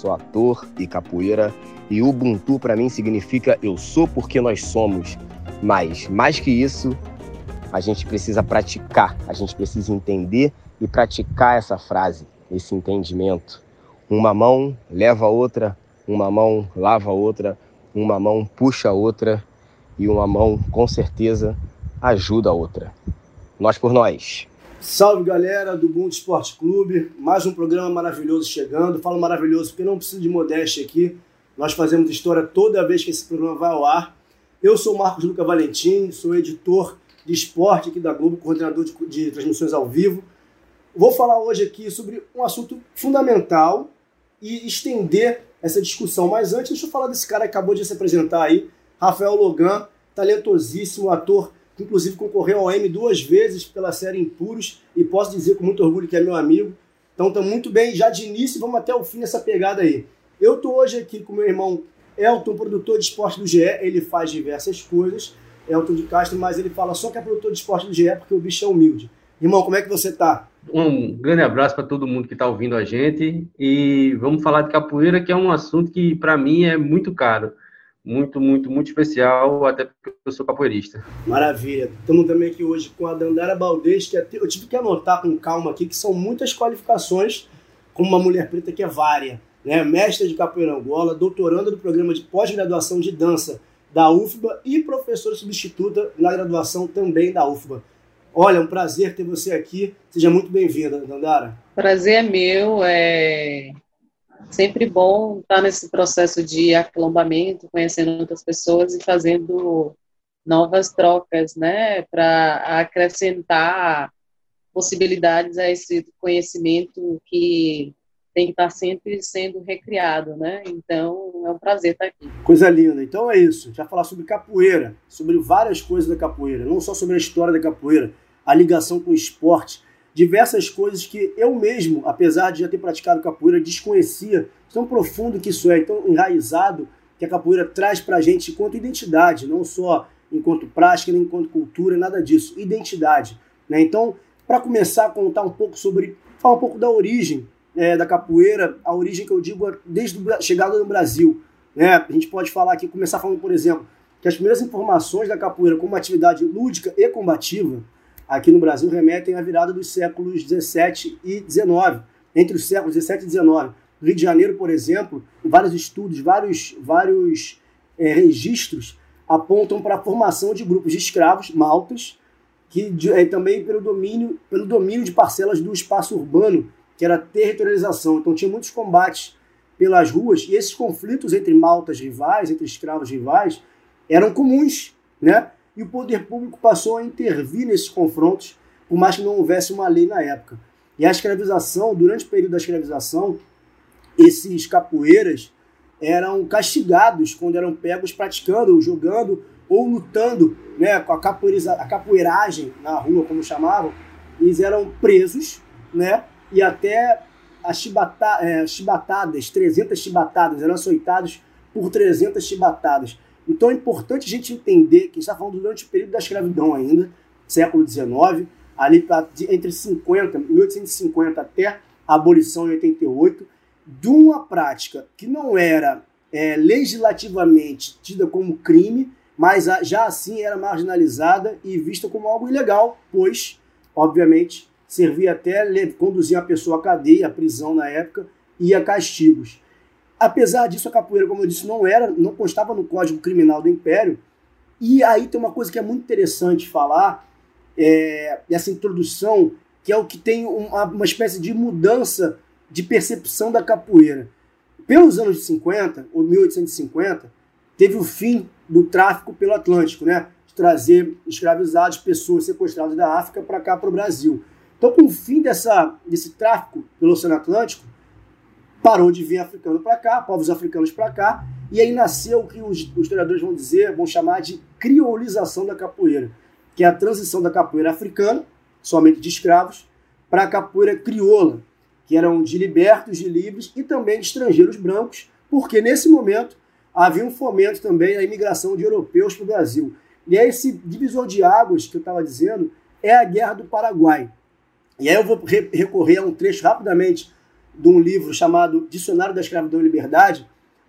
sou ator e capoeira e Ubuntu para mim significa eu sou porque nós somos. Mas mais que isso, a gente precisa praticar, a gente precisa entender e praticar essa frase, esse entendimento. Uma mão leva a outra, uma mão lava a outra, uma mão puxa a outra e uma mão com certeza ajuda a outra. Nós por nós. Salve galera do Ubuntu Esporte Clube, mais um programa maravilhoso chegando. Falo maravilhoso porque não preciso de modéstia aqui. Nós fazemos história toda vez que esse programa vai ao ar. Eu sou Marcos Luca Valentim, sou editor de esporte aqui da Globo, coordenador de, de transmissões ao vivo. Vou falar hoje aqui sobre um assunto fundamental e estender essa discussão. Mas antes, deixa eu falar desse cara que acabou de se apresentar aí, Rafael Logan, talentosíssimo ator inclusive concorreu ao M duas vezes pela série Impuros e posso dizer com muito orgulho que é meu amigo. Então está muito bem, já de início, vamos até o fim dessa pegada aí. Eu estou hoje aqui com meu irmão Elton, produtor de esporte do GE, ele faz diversas coisas, Elton de Castro, mas ele fala só que é produtor de esporte do GE porque o bicho é humilde. Irmão, como é que você está? Um grande abraço para todo mundo que está ouvindo a gente e vamos falar de capoeira, que é um assunto que para mim é muito caro muito, muito, muito especial, até porque eu sou capoeirista. Maravilha. Estamos também aqui hoje com a Dandara Baldez, que eu tive que anotar com calma aqui, que são muitas qualificações como uma mulher preta que é vária. Né? Mestra de capoeira Angola, doutoranda do programa de pós-graduação de dança da UFBA e professora substituta na graduação também da UFBA. Olha, é um prazer ter você aqui. Seja muito bem-vinda, Dandara. Prazer é meu. É sempre bom estar nesse processo de aquilombamento, conhecendo outras pessoas e fazendo novas trocas, né, para acrescentar possibilidades a esse conhecimento que tem que estar sempre sendo recriado, né? Então é um prazer estar aqui. Coisa linda. Então é isso. Vai falar sobre capoeira, sobre várias coisas da capoeira, não só sobre a história da capoeira, a ligação com o esporte diversas coisas que eu mesmo, apesar de já ter praticado capoeira, desconhecia tão profundo que isso é, tão enraizado que a capoeira traz para a gente enquanto identidade, não só enquanto prática, nem enquanto cultura, nada disso, identidade. Né? Então, para começar a contar um pouco sobre, falar um pouco da origem é, da capoeira, a origem que eu digo desde a chegada no Brasil. Né? A gente pode falar aqui, começar falando, por exemplo, que as primeiras informações da capoeira como atividade lúdica e combativa aqui no Brasil remetem à virada dos séculos 17 e 19, entre os séculos 17 e 19. No Rio de Janeiro, por exemplo, vários estudos, vários, vários é, registros apontam para a formação de grupos de escravos, maltas, que é, também pelo domínio, pelo domínio de parcelas do espaço urbano, que era territorialização. Então tinha muitos combates pelas ruas e esses conflitos entre maltas rivais, entre escravos rivais, eram comuns, né? E o poder público passou a intervir nesses confrontos, por mais que não houvesse uma lei na época. E a escravização, durante o período da escravização, esses capoeiras eram castigados quando eram pegos praticando, jogando ou lutando né, com a, capoeiriza, a capoeiragem na rua, como chamavam. Eles eram presos né, e até as chibata, é, chibatadas, 300 chibatadas, eram açoitados por 300 chibatadas. Então é importante a gente entender que está falando durante o período da escravidão ainda, século XIX, ali pra, entre 50, 1850 até a abolição em 88, de uma prática que não era é, legislativamente tida como crime, mas já assim era marginalizada e vista como algo ilegal, pois, obviamente, servia até conduzir a pessoa à cadeia, à prisão na época e a castigos. Apesar disso, a capoeira, como eu disse, não era, não constava no Código Criminal do Império. E aí tem uma coisa que é muito interessante falar, é, essa introdução, que é o que tem uma, uma espécie de mudança de percepção da capoeira. Pelos anos 50, ou 1850, teve o fim do tráfico pelo Atlântico, né? De trazer escravizados, pessoas sequestradas da África para cá, para o Brasil. Então, com o fim dessa, desse tráfico pelo Oceano Atlântico, parou de vir africano para cá, povos africanos para cá, e aí nasceu o que os, os historiadores vão dizer, vão chamar de criolização da capoeira, que é a transição da capoeira africana, somente de escravos, para a capoeira crioula, que eram de libertos, de livres e também de estrangeiros brancos, porque nesse momento havia um fomento também à imigração de europeus para o Brasil. E é esse divisor de águas que eu estava dizendo é a Guerra do Paraguai. E aí eu vou recorrer a um trecho rapidamente de um livro chamado Dicionário da Escravidão e Liberdade,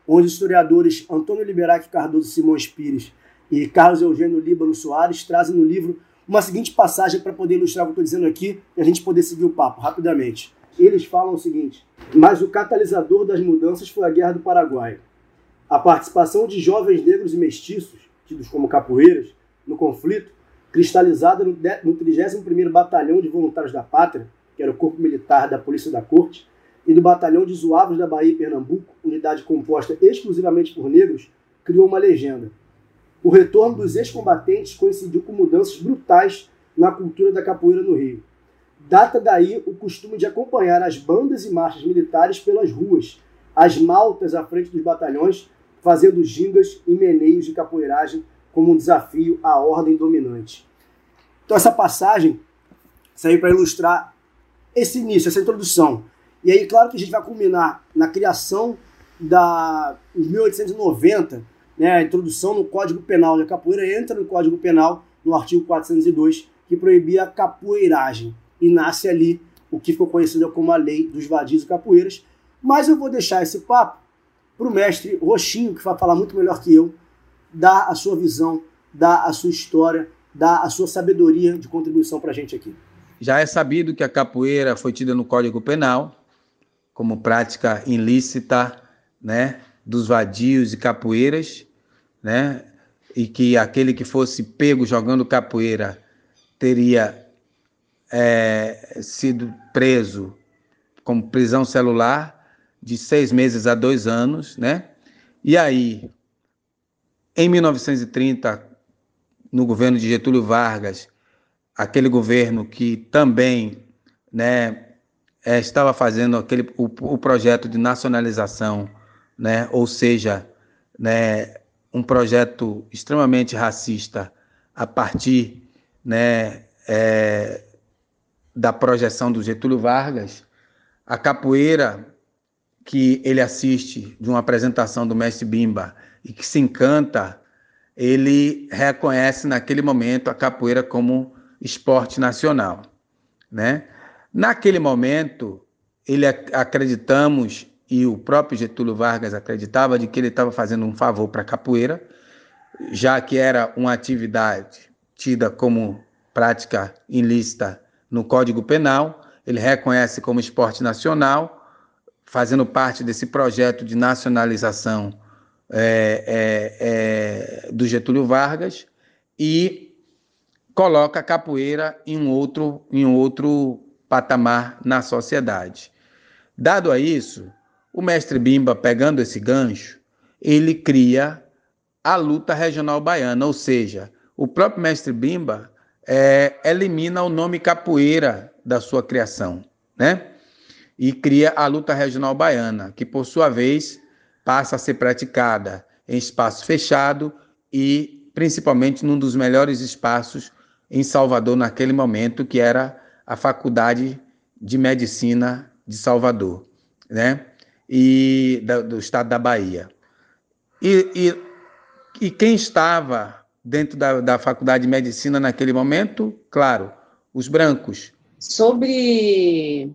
onde os historiadores Antônio Liberac Cardoso Simões Pires e Carlos Eugênio Líbano Soares trazem no livro uma seguinte passagem para poder ilustrar o que estou dizendo aqui e a gente poder seguir o papo rapidamente. Eles falam o seguinte: Mas o catalisador das mudanças foi a Guerra do Paraguai. A participação de jovens negros e mestiços, tidos como capoeiras, no conflito, cristalizada no 31º Batalhão de Voluntários da Pátria, que era o corpo militar da Polícia da Corte, e do Batalhão de Zuavos da Bahia e Pernambuco, unidade composta exclusivamente por negros, criou uma legenda. O retorno dos ex-combatentes coincidiu com mudanças brutais na cultura da capoeira no Rio. Data daí o costume de acompanhar as bandas e marchas militares pelas ruas, as maltas à frente dos batalhões, fazendo gingas e meneios de capoeiragem como um desafio à ordem dominante. Então essa passagem saiu para ilustrar esse início, essa introdução. E aí, claro que a gente vai culminar na criação da em 1890, né, a introdução no Código Penal. A capoeira entra no Código Penal no artigo 402, que proibia a capoeiragem. E nasce ali o que ficou conhecido como a Lei dos Vadios e Capoeiras. Mas eu vou deixar esse papo para o mestre Roxinho, que vai falar muito melhor que eu, dar a sua visão, dar a sua história, dar a sua sabedoria de contribuição para a gente aqui. Já é sabido que a capoeira foi tida no Código Penal como prática ilícita, né, dos vadios e capoeiras, né, e que aquele que fosse pego jogando capoeira teria é, sido preso com prisão celular de seis meses a dois anos, né? E aí, em 1930, no governo de Getúlio Vargas, aquele governo que também, né, é, estava fazendo aquele, o, o, projeto de nacionalização, né? ou seja, né, um projeto extremamente racista a partir né, é, da projeção do Getúlio Vargas, a capoeira que ele assiste de uma apresentação do mestre Bimba e que se encanta, ele reconhece naquele momento a capoeira como esporte nacional, né? Naquele momento, ele acreditamos e o próprio Getúlio Vargas acreditava de que ele estava fazendo um favor para a capoeira, já que era uma atividade tida como prática ilícita no Código Penal, ele reconhece como esporte nacional, fazendo parte desse projeto de nacionalização é, é, é, do Getúlio Vargas e coloca a capoeira em um outro, em outro patamar na sociedade. Dado a isso, o mestre Bimba, pegando esse gancho, ele cria a luta regional baiana, ou seja, o próprio mestre Bimba é, elimina o nome capoeira da sua criação, né? E cria a luta regional baiana, que por sua vez passa a ser praticada em espaço fechado e principalmente num dos melhores espaços em Salvador naquele momento, que era a Faculdade de Medicina de Salvador, né? E da, do estado da Bahia. E, e, e quem estava dentro da, da Faculdade de Medicina naquele momento? Claro, os brancos. Sobre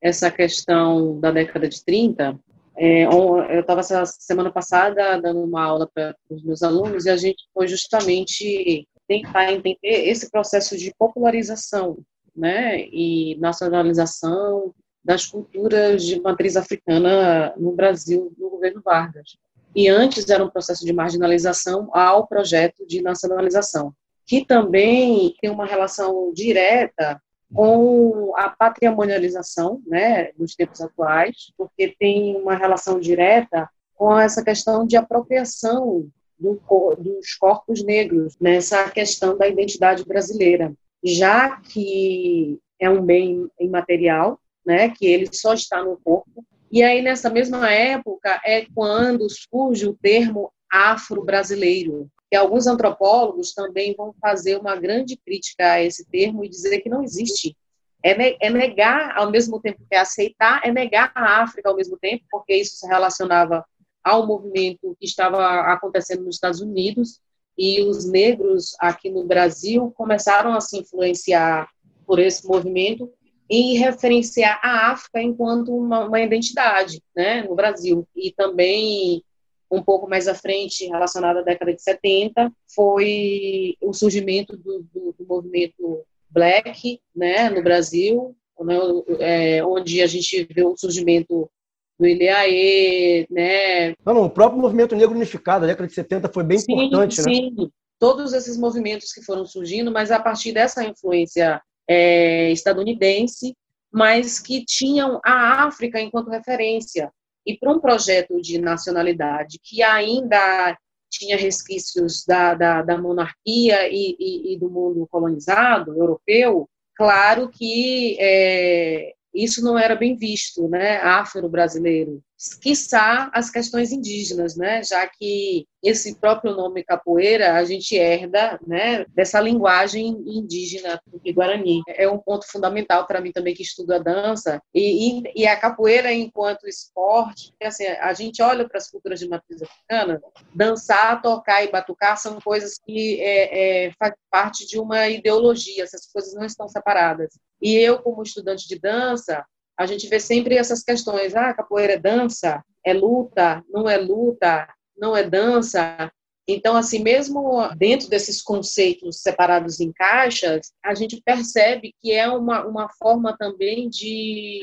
essa questão da década de 30, é, eu estava semana passada dando uma aula para os meus alunos e a gente foi justamente tentar entender esse processo de popularização né, e nacionalização das culturas de matriz africana no Brasil, no governo Vargas. E antes era um processo de marginalização ao projeto de nacionalização, que também tem uma relação direta com a patrimonialização, né, nos tempos atuais, porque tem uma relação direta com essa questão de apropriação do, dos corpos negros nessa questão da identidade brasileira já que é um bem imaterial, né, que ele só está no corpo, E aí, nessa mesma época, é quando surge o termo afro-brasileiro, que alguns antropólogos também vão fazer uma grande crítica a esse termo e dizer que não existe. É, é negar, ao mesmo tempo que é aceitar, é negar a África ao mesmo tempo, porque isso se relacionava ao movimento que estava acontecendo nos Estados Unidos, e os negros aqui no Brasil começaram a se influenciar por esse movimento e referenciar a África enquanto uma, uma identidade né, no Brasil. E também um pouco mais à frente, relacionado à década de 70, foi o surgimento do, do, do movimento black né, no Brasil, né, é, onde a gente vê o surgimento do Ileaê, né? Não, não, o próprio movimento negro unificado, a década de 70 foi bem sim, importante, sim. né? Sim, todos esses movimentos que foram surgindo, mas a partir dessa influência é, estadunidense, mas que tinham a África enquanto referência e para um projeto de nacionalidade que ainda tinha resquícios da, da, da monarquia e, e, e, do mundo colonizado europeu, claro que é, isso não era bem visto, né, afro-brasileiro quiçá as questões indígenas, né? Já que esse próprio nome capoeira a gente herda, né, dessa linguagem indígena do Guarani. É um ponto fundamental para mim também que estudo a dança e, e, e a capoeira enquanto esporte, assim, a gente olha para as culturas de matriz africana, dançar, tocar e batucar são coisas que é, é, faz parte de uma ideologia. Essas coisas não estão separadas. E eu, como estudante de dança, a gente vê sempre essas questões, ah, capoeira é dança, é luta, não é luta, não é dança. Então, assim, mesmo dentro desses conceitos separados em caixas, a gente percebe que é uma, uma forma também de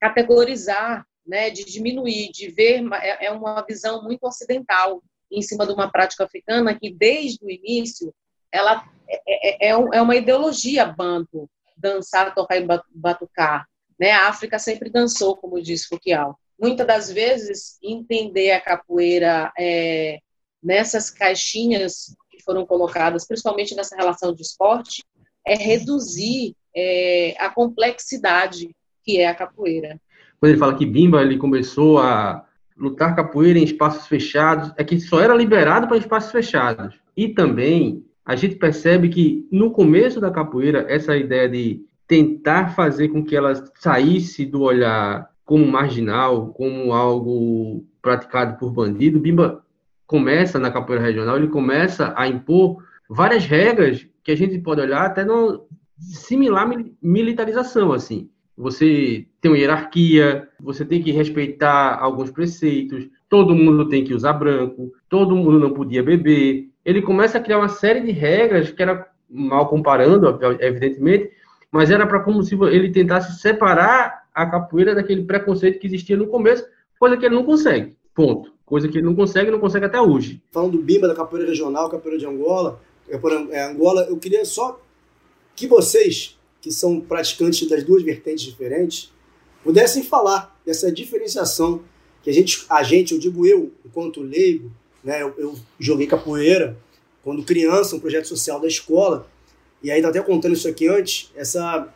categorizar, né, de diminuir, de ver, é, é uma visão muito ocidental em cima de uma prática africana que, desde o início, ela é, é, é, é uma ideologia banto, dançar, tocar e batucar. Né? A África sempre dançou, como diz Foucault. Muitas das vezes, entender a capoeira é, nessas caixinhas que foram colocadas, principalmente nessa relação de esporte, é reduzir é, a complexidade que é a capoeira. Quando ele fala que Bimba ele começou a lutar capoeira em espaços fechados, é que só era liberado para espaços fechados. E também a gente percebe que no começo da capoeira, essa ideia de tentar fazer com que ela saísse do olhar como marginal, como algo praticado por bandido, Bimba começa na capoeira regional, ele começa a impor várias regras que a gente pode olhar até no similar militarização, assim. Você tem uma hierarquia, você tem que respeitar alguns preceitos, todo mundo tem que usar branco, todo mundo não podia beber. Ele começa a criar uma série de regras que era mal comparando, evidentemente, mas era para como se ele tentasse separar a capoeira daquele preconceito que existia no começo, coisa que ele não consegue. Ponto. Coisa que ele não consegue, não consegue até hoje. Falando do Bimba, da capoeira regional, capoeira de Angola, é, Angola, eu queria só que vocês, que são praticantes das duas vertentes diferentes, pudessem falar dessa diferenciação que a gente, a gente, eu digo eu, enquanto leigo, né, eu, eu joguei capoeira quando criança, um projeto social da escola, e aí tá até contando isso aqui antes, essa,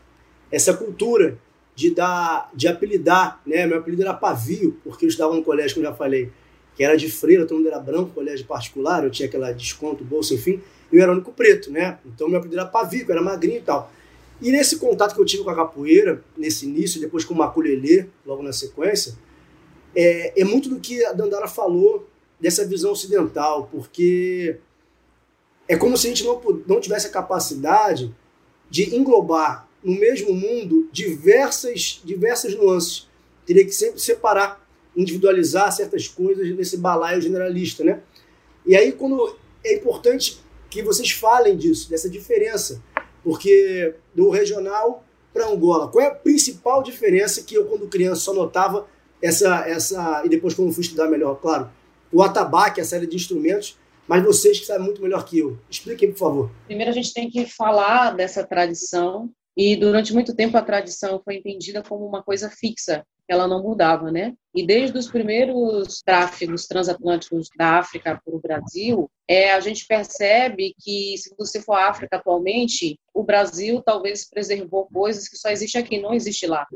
essa cultura de dar, de apelidar, né? Meu apelido era Pavio, porque eu estava no colégio, como já falei, que era de freira, todo mundo era branco, colégio particular, eu tinha aquela desconto, bolsa, enfim, eu era o único preto, né? Então meu apelido era Pavio, eu era magrinho e tal. E nesse contato que eu tive com a capoeira, nesse início, depois com o maculelê, logo na sequência, é, é muito do que a Dandara falou dessa visão ocidental, porque é como se a gente não, não tivesse a capacidade de englobar no mesmo mundo diversas, diversas nuances. Teria que sempre separar, individualizar certas coisas nesse balaio generalista, né? E aí, quando é importante que vocês falem disso, dessa diferença, porque do regional para Angola, qual é a principal diferença que eu, quando criança, só notava essa, essa e depois, quando fui estudar melhor, claro, o atabaque, a série de instrumentos, mas vocês que sabem muito melhor que eu. Expliquem, por favor. Primeiro, a gente tem que falar dessa tradição, e durante muito tempo a tradição foi entendida como uma coisa fixa, ela não mudava, né? E desde os primeiros tráfegos transatlânticos da África para o Brasil, é, a gente percebe que, se você for à África atualmente, o Brasil talvez preservou coisas que só existem aqui, não existe lá.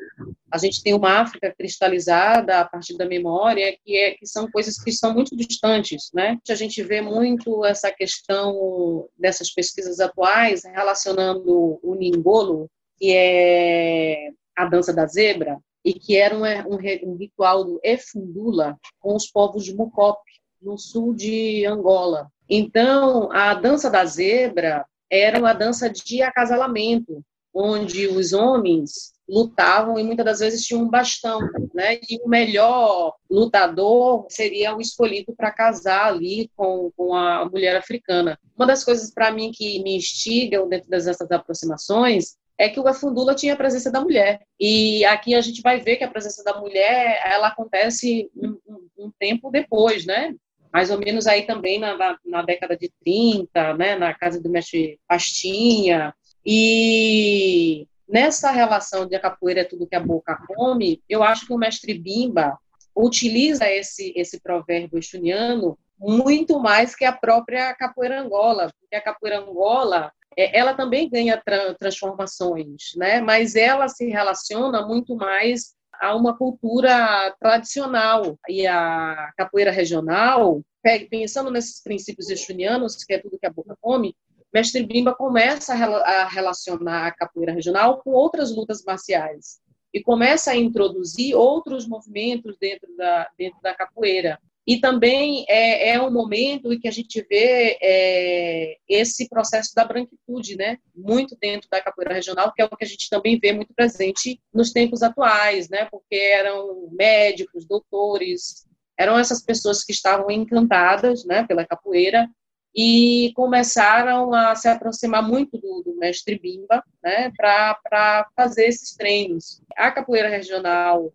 a gente tem uma África cristalizada a partir da memória, que, é, que são coisas que são muito distantes, né? A gente vê muito essa questão dessas pesquisas atuais relacionando o Ningolo, que é a dança da zebra, e que era um, um, um ritual do Efundula com os povos de Mukop, no sul de Angola. Então, a dança da zebra era uma dança de acasalamento, onde os homens lutavam e muitas das vezes tinham um bastão, né? E o melhor lutador seria o escolhido para casar ali com, com a mulher africana. Uma das coisas para mim que me instigam dentro dessas aproximações é que o Afundula tinha a presença da mulher. E aqui a gente vai ver que a presença da mulher ela acontece um, um, um tempo depois, né? mais ou menos aí também na, na, na, década de 30, né, na casa do mestre Pastinha, e nessa relação de a capoeira é tudo que a boca come, eu acho que o mestre Bimba utiliza esse, esse provérbio estuniano muito mais que a própria capoeira angola, porque a capoeira angola é, ela também ganha tra transformações, né? mas ela se relaciona muito mais a uma cultura tradicional. E a capoeira regional, pensando nesses princípios estunianos, que é tudo que a boca come, Mestre Bimba começa a relacionar a capoeira regional com outras lutas marciais e começa a introduzir outros movimentos dentro da, dentro da capoeira. E também é, é um momento em que a gente vê é, esse processo da branquitude, né? Muito dentro da capoeira regional, que é o que a gente também vê muito presente nos tempos atuais, né? Porque eram médicos, doutores, eram essas pessoas que estavam encantadas, né, pela capoeira e começaram a se aproximar muito do, do mestre Bimba, né, para fazer esses treinos. A capoeira regional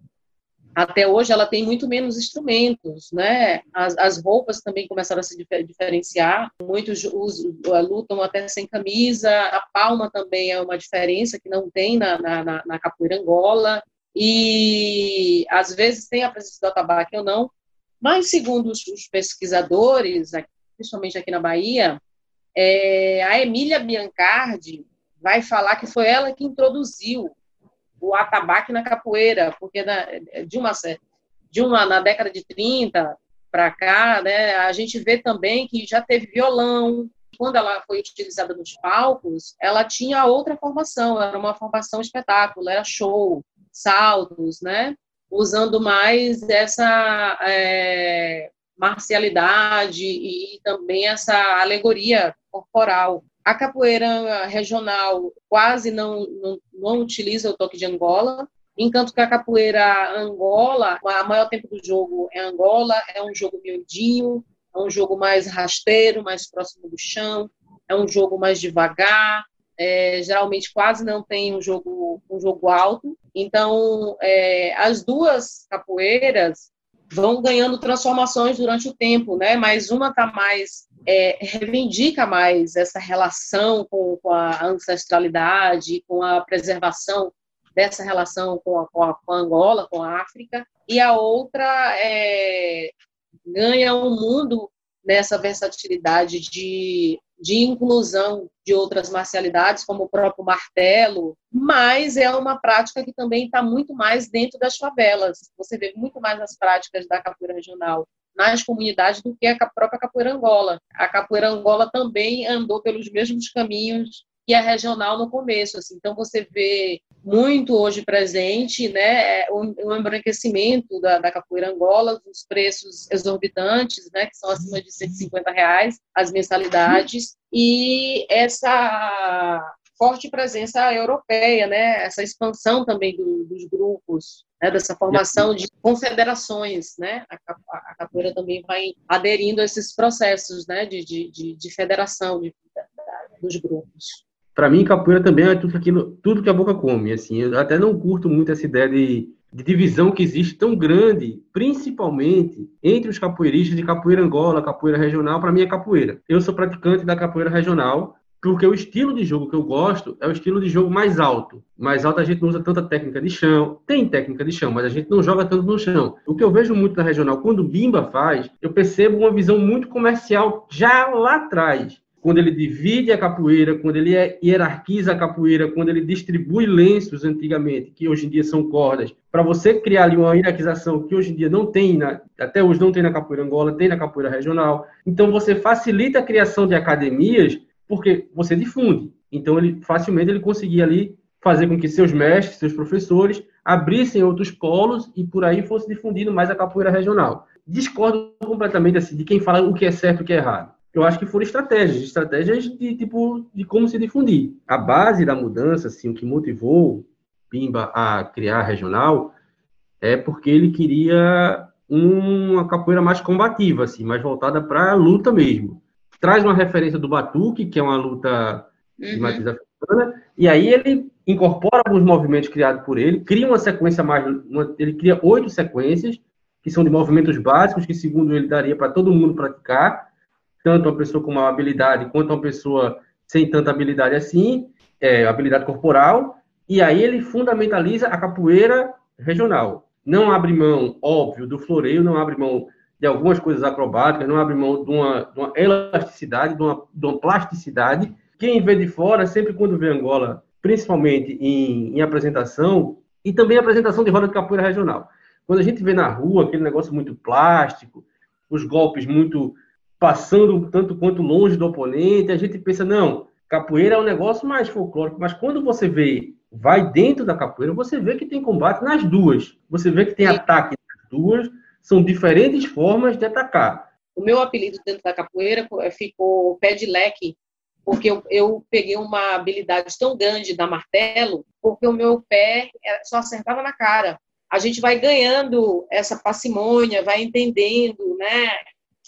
até hoje ela tem muito menos instrumentos, né? As, as roupas também começaram a se diferenciar. Muitos usam, lutam até sem camisa. A palma também é uma diferença que não tem na, na, na capoeira angola. E às vezes tem a presença do atabaque ou não. Mas segundo os, os pesquisadores, principalmente aqui na Bahia, é, a Emília Biancardi vai falar que foi ela que introduziu o atabaque na capoeira, porque na, de uma de uma na década de 30 para cá, né, a gente vê também que já teve violão. Quando ela foi utilizada nos palcos, ela tinha outra formação, era uma formação espetáculo, era show, saltos, né, usando mais essa é, marcialidade e também essa alegoria corporal. A capoeira regional quase não, não, não utiliza o toque de Angola, enquanto que a capoeira Angola, o maior tempo do jogo é Angola, é um jogo miudinho, é um jogo mais rasteiro, mais próximo do chão, é um jogo mais devagar, é, geralmente quase não tem um jogo, um jogo alto. Então, é, as duas capoeiras vão ganhando transformações durante o tempo, né? Mas uma está mais é, reivindica mais essa relação com, com, a ancestralidade, com a preservação dessa relação com a, com a, com a Angola, com a África, e a outra é, ganha um mundo nessa versatilidade de, de inclusão de outras marcialidades, como o próprio martelo, mas é uma prática que também está muito mais dentro das favelas. Você vê muito mais as práticas da capoeira regional nas comunidades do que a própria capoeira Angola. A capoeira Angola também andou pelos mesmos caminhos que a regional no começo. Assim. Então, você vê muito hoje presente né, o, o embranquecimento da, da, capoeira Angola, os preços exorbitantes, né, que são acima de 150 reais as mensalidades, e essa forte presença europeia, né, essa expansão também do, dos grupos, né, dessa formação de confederações, né, a, a, capoeira também vai aderindo a esses processos, né, de, de, de federação de, dos grupos para mim, capoeira também é tudo, aquilo, tudo que a boca come. Assim, eu até não curto muito essa ideia de, de divisão que existe tão grande, principalmente entre os capoeiristas de capoeira Angola, capoeira regional. Para mim é capoeira. Eu sou praticante da capoeira regional, porque o estilo de jogo que eu gosto é o estilo de jogo mais alto. Mais alto a gente não usa tanta técnica de chão, tem técnica de chão, mas a gente não joga tanto no chão. O que eu vejo muito na regional, quando o Bimba faz, eu percebo uma visão muito comercial já lá atrás quando ele divide a capoeira, quando ele hierarquiza a capoeira, quando ele distribui lenços antigamente, que hoje em dia são cordas, para você criar ali uma hierarquização que hoje em dia não tem, na, até hoje não tem na capoeira Angola, tem na capoeira regional. Então você facilita a criação de academias porque você difunde. Então ele facilmente ele conseguia ali fazer com que seus mestres, seus professores abrissem outros polos e por aí fosse difundindo mais a capoeira regional. Discordo completamente assim de quem fala o que é certo e o que é errado eu acho que foram estratégias, estratégias de tipo de como se difundir. A base da mudança, assim, o que motivou Pimba a criar a regional é porque ele queria uma capoeira mais combativa, assim, mais voltada para a luta mesmo. Traz uma referência do batuque, que é uma luta de uhum. matriz africana, e aí ele incorpora alguns movimentos criados por ele, cria uma sequência mais, uma, ele cria oito sequências que são de movimentos básicos que segundo ele daria para todo mundo praticar tanto uma pessoa com uma habilidade quanto uma pessoa sem tanta habilidade assim, é, habilidade corporal, e aí ele fundamentaliza a capoeira regional. Não abre mão, óbvio, do floreio, não abre mão de algumas coisas acrobáticas, não abre mão de uma, de uma elasticidade, de uma, de uma, plasticidade. Quem vê de fora, sempre quando vê Angola, principalmente em, em apresentação, e também apresentação de roda de capoeira regional. Quando a gente vê na rua aquele negócio muito plástico, os golpes muito passando tanto quanto longe do oponente, a gente pensa, não, capoeira é um negócio mais folclórico, mas quando você vê, vai dentro da capoeira, você vê que tem combate nas duas. Você vê que tem ataque nas duas, são diferentes formas de atacar. O meu apelido dentro da capoeira ficou pé de leque, porque eu, eu peguei uma habilidade tão grande da martelo, porque o meu pé só acertava na cara. A gente vai ganhando essa parcimônia, vai entendendo, né?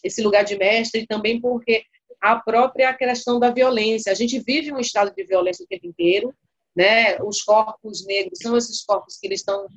esse lugar de mestre também porque a própria questão da violência. A gente vive um estado de violência o tempo inteiro, né? Os corpos negros são esses corpos que eles estão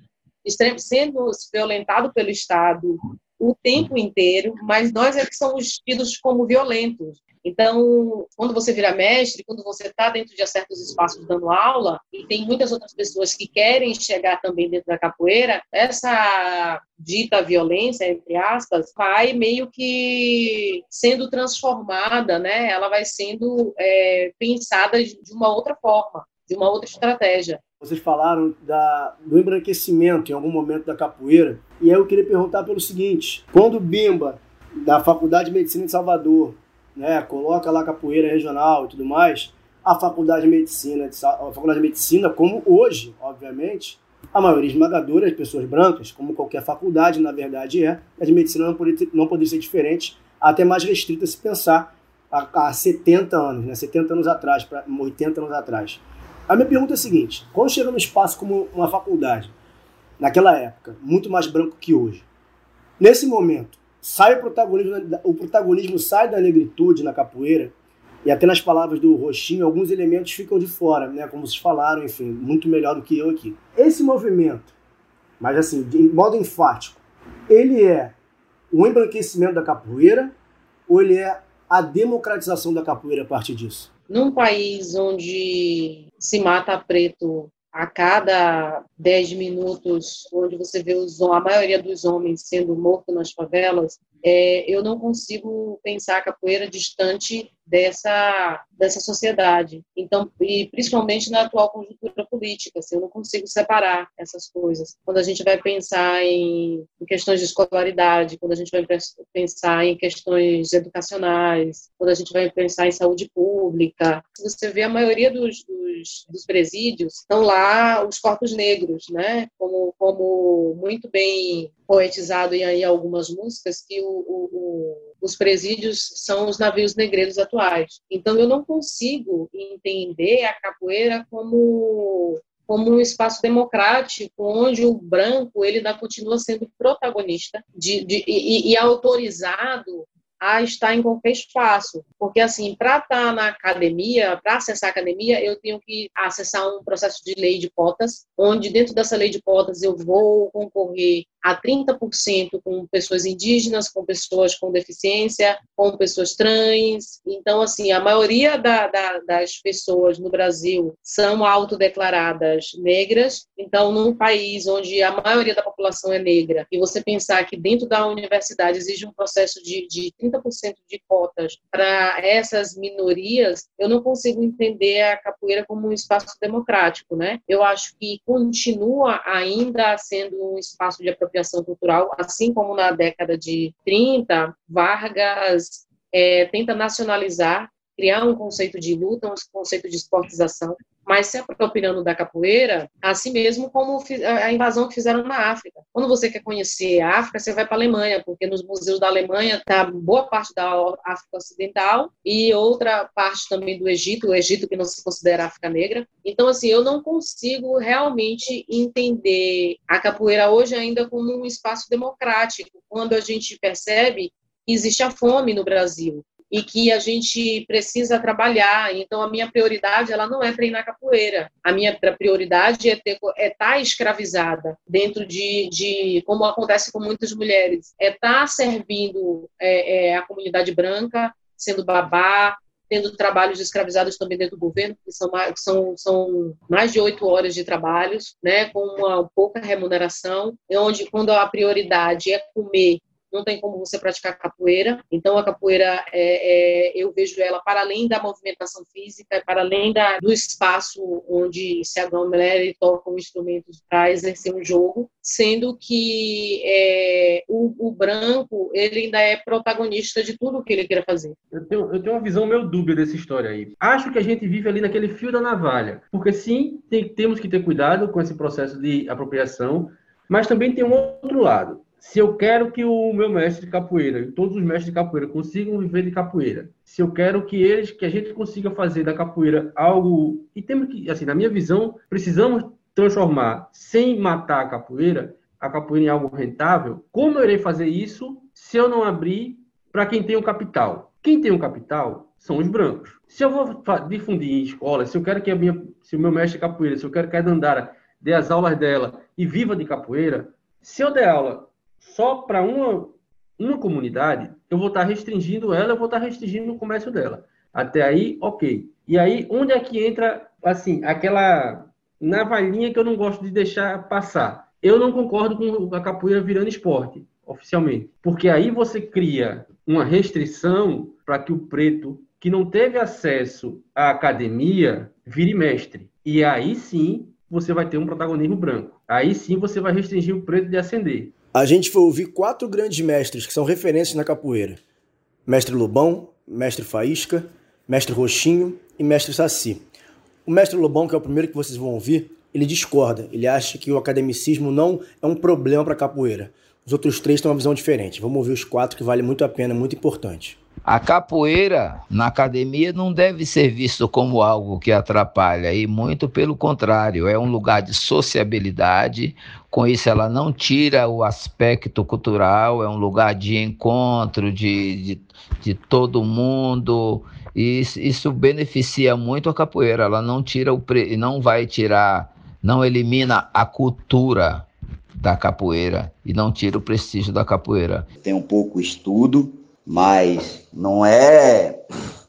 sendo violentados pelo Estado o tempo inteiro, mas nós é que somos tidos como violentos. Então, quando você vira mestre, quando você está dentro de certos espaços dando aula, e tem muitas outras pessoas que querem chegar também dentro da capoeira, essa dita violência, entre aspas, vai meio que sendo transformada, né? Ela vai sendo é, pensada de uma outra forma, de uma outra estratégia. Vocês falaram da, do embranquecimento em algum momento da capoeira, e aí eu queria perguntar pelo seguinte: quando o Bimba, da Faculdade de Medicina de Salvador, né, coloca lá capoeira regional e tudo mais, a Faculdade de Medicina, a Faculdade de Medicina, como hoje, obviamente, a maioria esmagadora de pessoas brancas, como qualquer faculdade, na verdade é, a de medicina não poderia, não poderia ser diferente, até mais restrita se pensar há, há 70 anos, né, 70 anos atrás, para 80 anos atrás. A minha pergunta é a seguinte: quando chega num espaço como uma faculdade, naquela época, muito mais branco que hoje, nesse momento, sai o protagonismo, o protagonismo sai da negritude na capoeira, e até nas palavras do Roxinho, alguns elementos ficam de fora, né? Como vocês falaram, enfim, muito melhor do que eu aqui. Esse movimento, mas assim, de modo enfático, ele é o embranquecimento da capoeira ou ele é a democratização da capoeira a partir disso? Num país onde se mata preto a cada 10 minutos, onde você vê os, a maioria dos homens sendo mortos nas favelas, é, eu não consigo pensar a capoeira distante dessa dessa sociedade. Então, e principalmente na atual conjuntura política, assim, eu não consigo separar essas coisas. Quando a gente vai pensar em, em questões de escolaridade, quando a gente vai pensar em questões educacionais, quando a gente vai pensar em saúde pública, você vê a maioria dos, dos, dos presídios estão lá os corpos negros, né? Como como muito bem poetizado em, em algumas músicas que o, o, o os presídios são os navios negreiros atuais. Então, eu não consigo entender a capoeira como como um espaço democrático onde o branco ele ainda continua sendo protagonista de, de e, e, autorizado a estar em qualquer espaço. Porque, assim, para estar tá na academia, para acessar a academia, eu tenho que acessar um processo de lei de cotas, onde dentro dessa lei de cotas eu vou concorrer a 30% com pessoas indígenas, com pessoas com deficiência, com pessoas trans. Então, assim, a maioria da, da, das pessoas no Brasil são autodeclaradas negras. Então, num país onde a maioria da população é negra, e você pensar que dentro da universidade existe um processo de, de 30% de cotas para essas minorias, eu não consigo entender a capoeira como um espaço democrático, né? Eu acho que continua ainda sendo um espaço de apropriação cultural, assim como na década de 30, Vargas é, tenta nacionalizar, criar um conceito de luta, um conceito de esportização, mas se apropriando da capoeira, assim mesmo como a invasão que fizeram na África. Quando você quer conhecer a África, você vai para a Alemanha, porque nos museus da Alemanha está boa parte da África Ocidental e outra parte também do Egito, o Egito que não se considera África Negra. Então, assim, eu não consigo realmente entender a capoeira hoje ainda como um espaço democrático, quando a gente percebe que existe a fome no Brasil e que a gente precisa trabalhar. Então, a minha prioridade ela não é treinar capoeira. A minha prioridade é estar é tá escravizada dentro de, de, como acontece com muitas mulheres, é estar tá servindo é, é, a comunidade branca, sendo babá, tendo trabalhos escravizados também dentro do governo, que são mais, são, são mais de oito horas de trabalhos, né, com uma pouca remuneração, onde quando a prioridade é comer não tem como você praticar capoeira. Então, a capoeira, é, é, eu vejo ela para além da movimentação física, para além da, do espaço onde se aglomera e tocam instrumentos para exercer um jogo, sendo que é, o, o, branco, ele ainda é protagonista de tudo que ele queira fazer. Eu tenho, eu tenho uma visão meio dúbia dessa história aí. Acho que a gente vive ali naquele fio da navalha, porque sim, tem, temos que ter cuidado com esse processo de apropriação, mas também tem um outro lado se eu quero que o meu mestre de capoeira e todos os mestres de capoeira consigam viver de capoeira, se eu quero que eles, que a gente consiga fazer da capoeira algo e temos que, assim, na minha visão, precisamos transformar sem matar a capoeira, a capoeira em algo rentável. Como eu irei fazer isso se eu não abrir para quem tem o capital? Quem tem o capital são os brancos. Se eu vou difundir em escola, se eu quero que a minha, se o meu mestre de capoeira, se eu quero que a Dandara dê as aulas dela e viva de capoeira, se eu der aula só para uma, uma comunidade, eu vou estar tá restringindo ela, eu vou estar tá restringindo o comércio dela. Até aí, ok. E aí, onde é que entra, assim, aquela navalhinha que eu não gosto de deixar passar? Eu não concordo com a capoeira virando esporte, oficialmente. Porque aí você cria uma restrição para que o preto, que não teve acesso à academia, vire mestre. E aí sim, você vai ter um protagonismo branco. Aí sim você vai restringir o preto de ascender. A gente foi ouvir quatro grandes mestres que são referências na capoeira: Mestre Lobão, Mestre Faísca, Mestre Roxinho e Mestre Saci. O Mestre Lobão, que é o primeiro que vocês vão ouvir, ele discorda. Ele acha que o academicismo não é um problema para a capoeira. Os outros três têm uma visão diferente. Vamos ouvir os quatro que vale muito a pena, muito importante. A capoeira na academia não deve ser visto como algo que atrapalha, e muito pelo contrário, é um lugar de sociabilidade. Com isso, ela não tira o aspecto cultural, é um lugar de encontro de, de, de todo mundo. E isso beneficia muito a capoeira. Ela não tira o pre... não vai tirar, não elimina a cultura da capoeira e não tira o prestígio da capoeira. Tem um pouco estudo, mas não é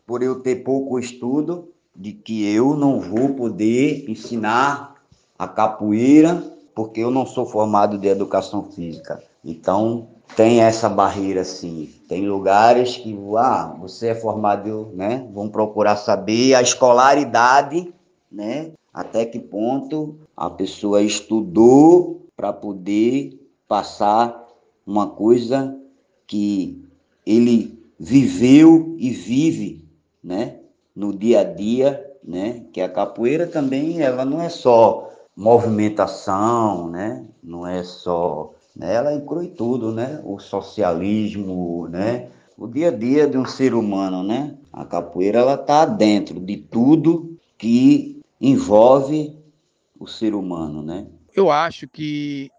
por eu ter pouco estudo de que eu não vou poder ensinar a capoeira, porque eu não sou formado de educação física. Então, tem essa barreira sim. Tem lugares que, ah, você é formado, né? Vão procurar saber a escolaridade, né? Até que ponto a pessoa estudou para poder passar uma coisa que ele viveu e vive, né, no dia a dia, né, que a capoeira também ela não é só movimentação, né, não é só, né, ela inclui tudo, né, o socialismo, né, o dia a dia de um ser humano, né, a capoeira ela tá dentro de tudo que envolve o ser humano, né. Eu acho que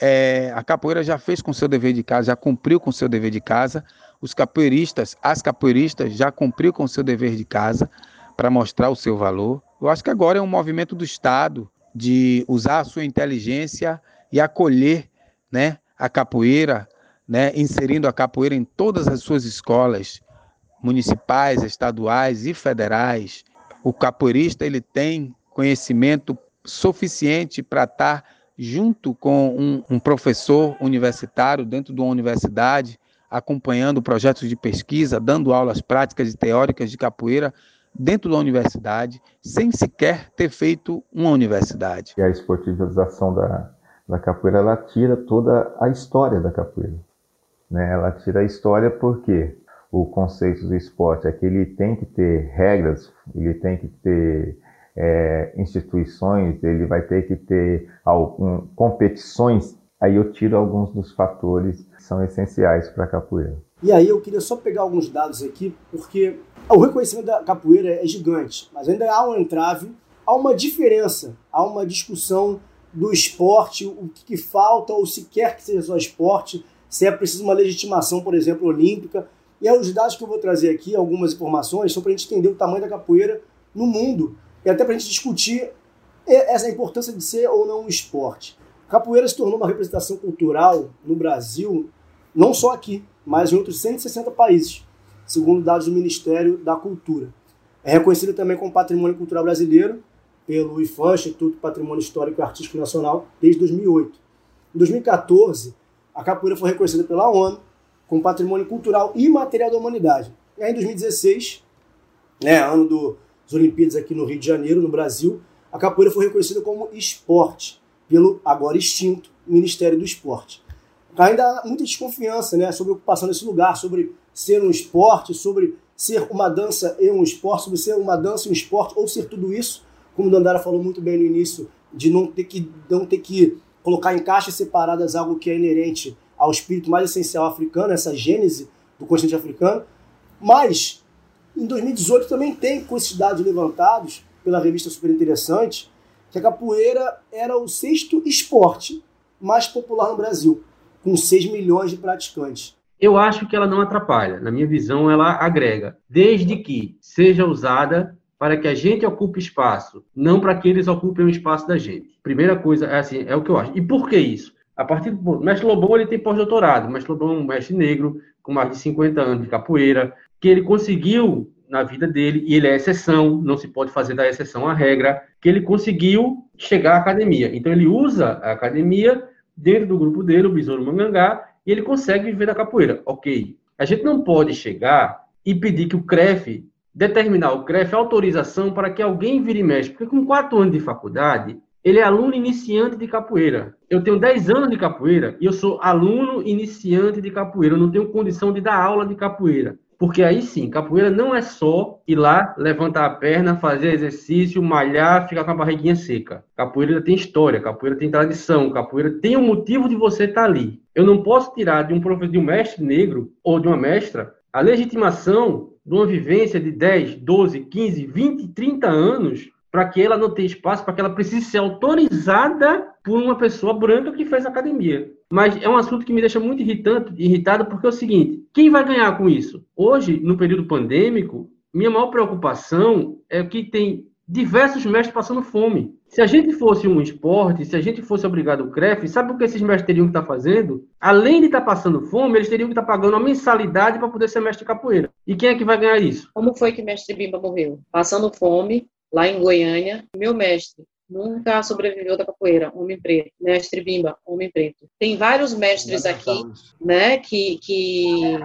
é, a capoeira já fez com seu dever de casa, já cumpriu com seu dever de casa, os capoeiristas, as capoeiristas já cumpriu com seu dever de casa para mostrar o seu valor. Eu acho que agora é um movimento do Estado de usar a sua inteligência e acolher né, a capoeira, né, inserindo a capoeira em todas as suas escolas municipais, estaduais e federais. O capoeirista ele tem conhecimento suficiente para estar junto com um, um professor universitário dentro de uma universidade, acompanhando projetos de pesquisa, dando aulas práticas e teóricas de capoeira dentro da universidade, sem sequer ter feito uma universidade. E a esportivização da, da capoeira, ela tira toda a história da capoeira. Né? Ela tira a história porque o conceito do esporte é que ele tem que ter regras, ele tem que ter é, instituições, ele vai ter que ter algum, competições. Aí eu tiro alguns dos fatores que são essenciais para a capoeira. E aí eu queria só pegar alguns dados aqui, porque o reconhecimento da capoeira é gigante, mas ainda há um entrave, há uma diferença, há uma discussão do esporte, o que, que falta, ou se quer que seja só esporte, se é preciso uma legitimação, por exemplo, olímpica. E aí os dados que eu vou trazer aqui, algumas informações, são para a gente entender o tamanho da capoeira no mundo e até para a gente discutir essa importância de ser ou não um esporte. Capoeira se tornou uma representação cultural no Brasil, não só aqui, mas em outros 160 países segundo dados do Ministério da Cultura. É reconhecido também como Patrimônio Cultural Brasileiro pelo IFAM, Instituto Patrimônio Histórico e Artístico Nacional, desde 2008. Em 2014, a capoeira foi reconhecida pela ONU como Patrimônio Cultural e Material da Humanidade. E aí, em 2016, né, ano do, das Olimpíadas aqui no Rio de Janeiro, no Brasil, a capoeira foi reconhecida como esporte pelo agora extinto Ministério do Esporte. Ainda há muita desconfiança né, sobre a ocupação desse lugar, sobre ser um esporte, sobre ser uma dança e um esporte, sobre ser uma dança e um esporte, ou ser tudo isso, como Dandara falou muito bem no início, de não ter que, não ter que colocar em caixas separadas algo que é inerente ao espírito mais essencial africano, essa gênese do continente africano. Mas, em 2018 também tem com esses dados levantados pela revista Super Interessante, que a capoeira era o sexto esporte mais popular no Brasil, com 6 milhões de praticantes. Eu acho que ela não atrapalha. Na minha visão, ela agrega, desde que seja usada para que a gente ocupe espaço, não para que eles ocupem o espaço da gente. Primeira coisa é assim, é o que eu acho. E por que isso? A partir do mestre Lobão ele tem pós-doutorado, o mestre Lobão é um mestre negro com mais de 50 anos de capoeira, que ele conseguiu na vida dele, e ele é exceção, não se pode fazer da exceção a regra, que ele conseguiu chegar à academia. Então ele usa a academia dentro do grupo dele, o Besouro Mangangá, e ele consegue viver da capoeira. Ok. A gente não pode chegar e pedir que o CREF, determinar o CREF autorização para que alguém vire mestre, porque com quatro anos de faculdade, ele é aluno iniciante de capoeira. Eu tenho 10 anos de capoeira e eu sou aluno iniciante de capoeira. Eu não tenho condição de dar aula de capoeira. Porque aí sim, capoeira não é só ir lá, levantar a perna, fazer exercício, malhar, ficar com a barriguinha seca. Capoeira tem história, capoeira tem tradição, capoeira tem um motivo de você estar ali. Eu não posso tirar de um professor, de um mestre negro ou de uma mestra a legitimação de uma vivência de 10, 12, 15, 20, 30 anos para que ela não tenha espaço, para que ela precise ser autorizada por uma pessoa branca que fez academia. Mas é um assunto que me deixa muito irritante, irritado, porque é o seguinte: quem vai ganhar com isso? Hoje, no período pandêmico, minha maior preocupação é que tem diversos mestres passando fome. Se a gente fosse um esporte, se a gente fosse obrigado ao CREF, sabe o que esses mestres teriam que estar tá fazendo? Além de estar tá passando fome, eles teriam que estar tá pagando uma mensalidade para poder ser mestre de capoeira. E quem é que vai ganhar isso? Como foi que mestre Bimba morreu? Passando fome, lá em Goiânia. Meu mestre nunca sobreviveu da capoeira, homem preto. Mestre Bimba, homem preto. Tem vários mestres aqui, né, que, que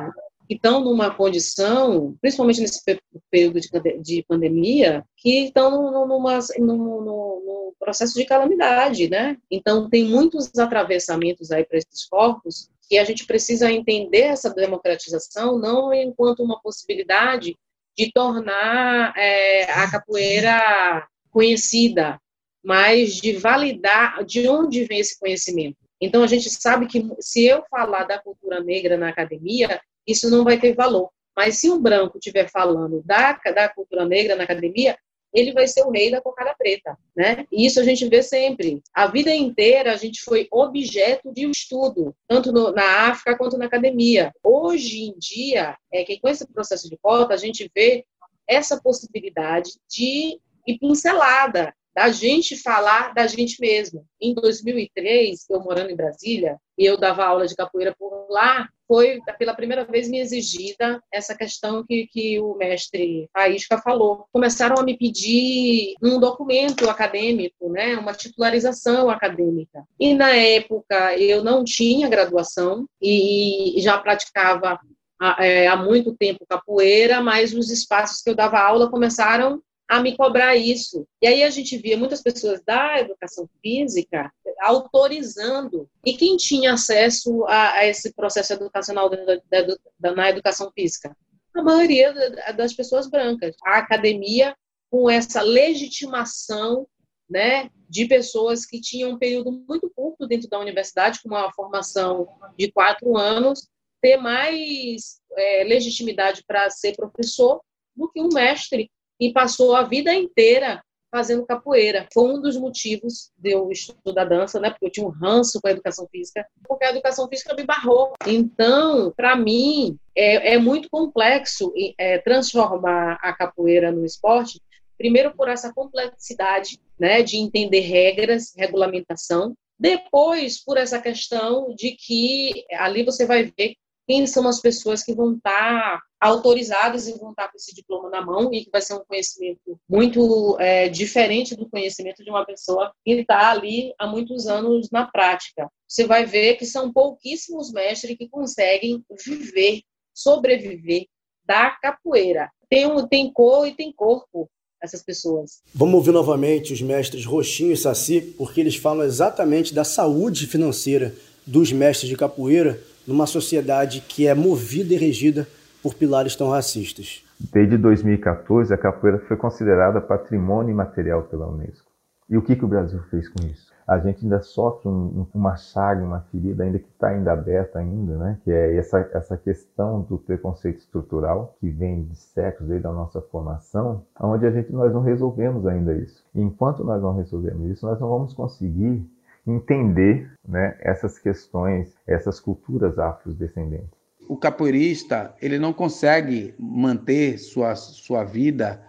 estão numa condição, principalmente nesse período de, de pandemia, que estão numa, num, processo de calamidade, né? Então, tem muitos atravessamentos aí para esses corpos que a gente precisa entender essa democratização não enquanto uma possibilidade de tornar é, a capoeira conhecida, mas de validar de onde vem esse conhecimento. Então, a gente sabe que se eu falar da cultura negra na academia, isso não vai ter valor. Mas se um branco estiver falando da, da cultura negra na academia, ele vai ser o rei da cocada preta, né? E isso a gente vê sempre. A vida inteira a gente foi objeto de um estudo, tanto no, na África quanto na academia. Hoje em dia, é que com esse processo de cota, a gente vê essa possibilidade de ir pincelada da gente falar da gente mesmo. Em 2003, eu morando em Brasília, e eu dava aula de capoeira por lá, foi pela primeira vez me exigida essa questão que, que o mestre Faísca falou. Começaram a me pedir um documento acadêmico, né, uma titularização acadêmica. E na época eu não tinha graduação e já praticava há, é, há muito tempo capoeira, mas os espaços que eu dava aula começaram a me cobrar isso. E aí a gente via muitas pessoas da educação física autorizando. E quem tinha acesso a, a esse processo educacional da, da, da, na educação física? A maioria das pessoas brancas. A academia, com essa legitimação né, de pessoas que tinham um período muito curto dentro da universidade, com uma formação de quatro anos, ter mais é, legitimidade para ser professor do que um mestre e passou a vida inteira fazendo capoeira. Foi um dos motivos de eu estudar dança, né? Porque eu tinha um ranço com a educação física, porque a educação física me barrou. Então, para mim, é, é, muito complexo é, transformar a capoeira no esporte, primeiro por essa complexidade, né, de entender regras, regulamentação, depois por essa questão de que ali você vai ver quem são as pessoas que vão estar autorizadas e vão estar com esse diploma na mão e que vai ser um conhecimento muito é, diferente do conhecimento de uma pessoa que está ali há muitos anos na prática. Você vai ver que são pouquíssimos mestres que conseguem viver, sobreviver da capoeira. Tem, um, tem cor e tem corpo essas pessoas. Vamos ouvir novamente os mestres Roxinho e Saci, porque eles falam exatamente da saúde financeira dos mestres de capoeira numa sociedade que é movida e regida por pilares tão racistas. Desde 2014, a capoeira foi considerada patrimônio imaterial pela Unesco. E o que, que o Brasil fez com isso? A gente ainda sofre um, uma chaga, uma ferida ainda que está ainda aberta ainda, né? Que é essa, essa questão do preconceito estrutural que vem de séculos desde a nossa formação, onde a gente nós não resolvemos ainda isso. E enquanto nós não resolvemos isso, nós não vamos conseguir entender né, essas questões, essas culturas afrodescendentes. O capoeirista ele não consegue manter sua, sua vida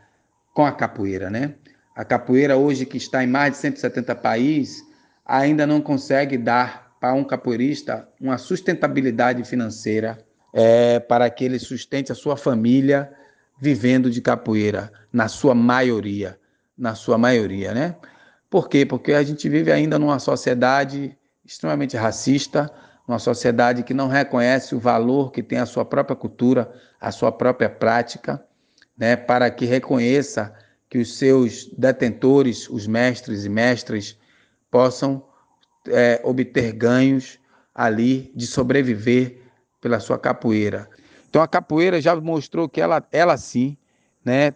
com a capoeira, né? A capoeira hoje que está em mais de 170 países ainda não consegue dar para um capoeirista uma sustentabilidade financeira é, para que ele sustente a sua família vivendo de capoeira, na sua maioria, na sua maioria, né? Por quê? Porque a gente vive ainda numa sociedade extremamente racista, uma sociedade que não reconhece o valor que tem a sua própria cultura, a sua própria prática, né, para que reconheça que os seus detentores, os mestres e mestras, possam é, obter ganhos ali de sobreviver pela sua capoeira. Então a capoeira já mostrou que ela, ela sim, né,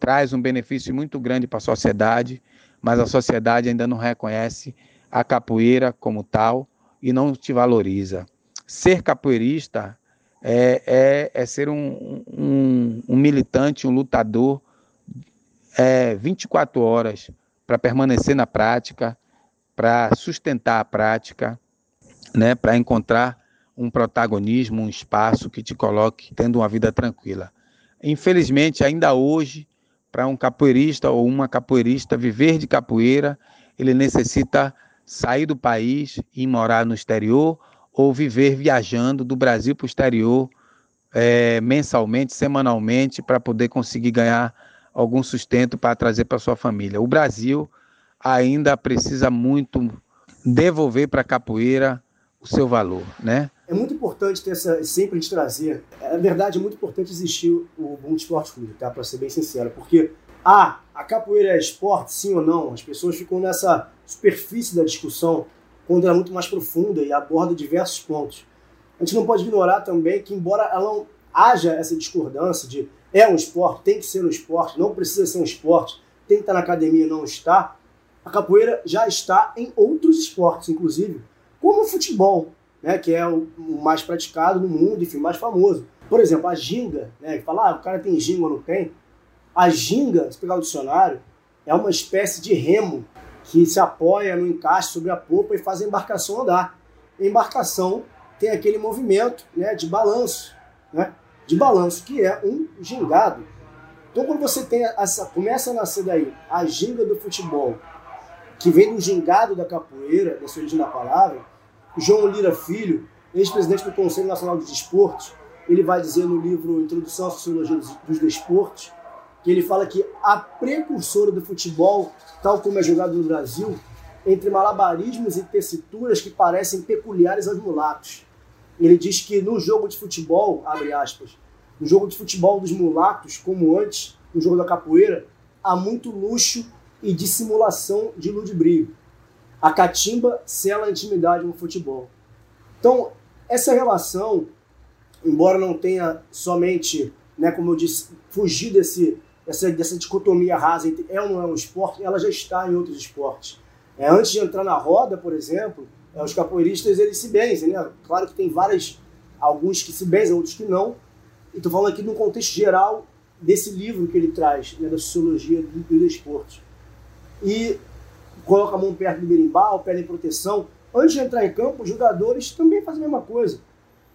traz um benefício muito grande para a sociedade mas a sociedade ainda não reconhece a capoeira como tal e não te valoriza. Ser capoeirista é, é, é ser um, um, um, militante, um lutador é, 24 horas para permanecer na prática, para sustentar a prática, né, para encontrar um protagonismo, um espaço que te coloque tendo uma vida tranquila. Infelizmente, ainda hoje, para um capoeirista ou uma capoeirista viver de capoeira, ele necessita sair do país e morar no exterior ou viver viajando do Brasil para o exterior é, mensalmente, semanalmente, para poder conseguir ganhar algum sustento para trazer para sua família. O Brasil ainda precisa muito devolver para a capoeira o seu valor, né? É muito importante ter essa, sempre de trazer. É, na verdade, é muito importante existir o Ubuntu Esporte Clube, tá? Para ser bem sincero, porque ah, a capoeira é esporte, sim ou não? As pessoas ficam nessa superfície da discussão quando é muito mais profunda e aborda diversos pontos. A gente não pode ignorar também que, embora ela haja essa discordância de é um esporte, tem que ser um esporte, não precisa ser um esporte, tem que estar na academia, não está, a capoeira já está em outros esportes, inclusive, como o futebol né, que é o, mais praticado no mundo, enfim, mais famoso. Por exemplo, a ginga, né, que fala, ah, o cara tem ginga ou não tem. A ginga, se pegar o dicionário, é uma espécie de remo que se apoia no encaixe sobre a popa e faz a embarcação andar. A embarcação tem aquele movimento né, de balanço, né, de balanço, que é um gingado. Então, quando você tem essa, começa a nascer daí a ginga do futebol, que vem do gingado da capoeira, da sua origem da palavra, João Lira Filho, ex-presidente do Conselho Nacional de Desportos, ele vai dizer no livro Introdução à Sociologia dos Desportos, que ele fala que a precursora do futebol, tal como é jogado no Brasil, entre malabarismos e tessituras que parecem peculiares aos mulatos. Ele diz que no jogo de futebol, abre aspas, no jogo de futebol dos mulatos, como antes, no jogo da capoeira, há muito luxo e dissimulação de ludibrio. A catimba sela a intimidade no futebol. Então, essa relação, embora não tenha somente, né, como eu disse, fugir desse, dessa, dessa dicotomia rasa entre é ou não é um esporte, ela já está em outros esportes. É, antes de entrar na roda, por exemplo, é, os capoeiristas eles se benzem, né? Claro que tem várias, alguns que se benzem, outros que não. Estou falando aqui no contexto geral desse livro que ele traz, né, da sociologia do, do desporto. E coloca a mão perto do berimbau, pedem proteção. Antes de entrar em campo, os jogadores também fazem a mesma coisa.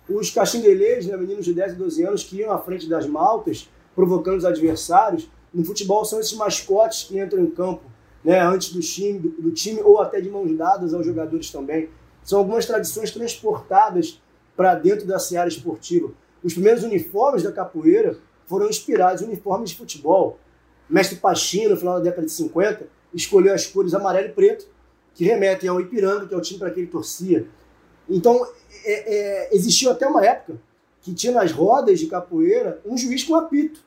Os caxinguelês, né, meninos de 10 e 12 anos que iam à frente das maltas, provocando os adversários, no futebol são esses mascotes que entram em campo né, antes do time, do, do, time ou até de mãos dadas aos jogadores também. São algumas tradições transportadas para dentro da seara esportiva. Os primeiros uniformes da capoeira foram inspirados em uniformes de futebol. Mestre Pachino, no final da década de 50, escolheu as cores amarelo e preto que remetem ao Ipiranga, que é o time para que ele torcia. Então, é, é, existiu até uma época que tinha nas rodas de capoeira um juiz com apito,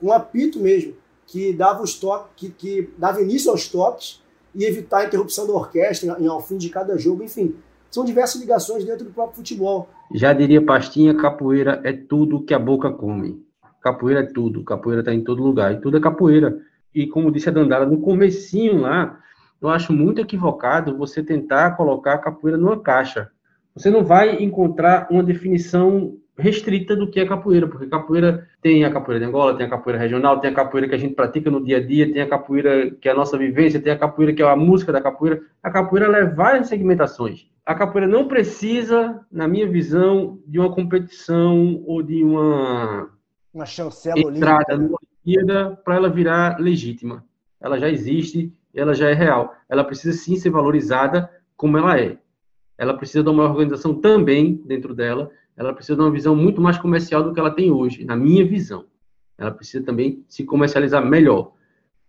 com apito mesmo, que dava os toques, que, que dava início aos toques e evitar a interrupção da orquestra ao fim de cada jogo, enfim. São diversas ligações dentro do próprio futebol. Já diria Pastinha, capoeira é tudo que a boca come. Capoeira é tudo, capoeira está em todo lugar, e tudo é capoeira. E como disse a Dandara, no comecinho lá, eu acho muito equivocado você tentar colocar a capoeira numa caixa. Você não vai encontrar uma definição restrita do que é capoeira, porque capoeira tem a capoeira de Angola, tem a capoeira regional, tem a capoeira que a gente pratica no dia a dia, tem a capoeira que é a nossa vivência, tem a capoeira que é a música da capoeira. A capoeira é várias segmentações. A capoeira não precisa, na minha visão, de uma competição ou de uma uma chancela entrada olímpica. Para ela virar legítima. Ela já existe, ela já é real. Ela precisa sim ser valorizada como ela é. Ela precisa de uma organização também dentro dela. Ela precisa de uma visão muito mais comercial do que ela tem hoje, na minha visão. Ela precisa também se comercializar melhor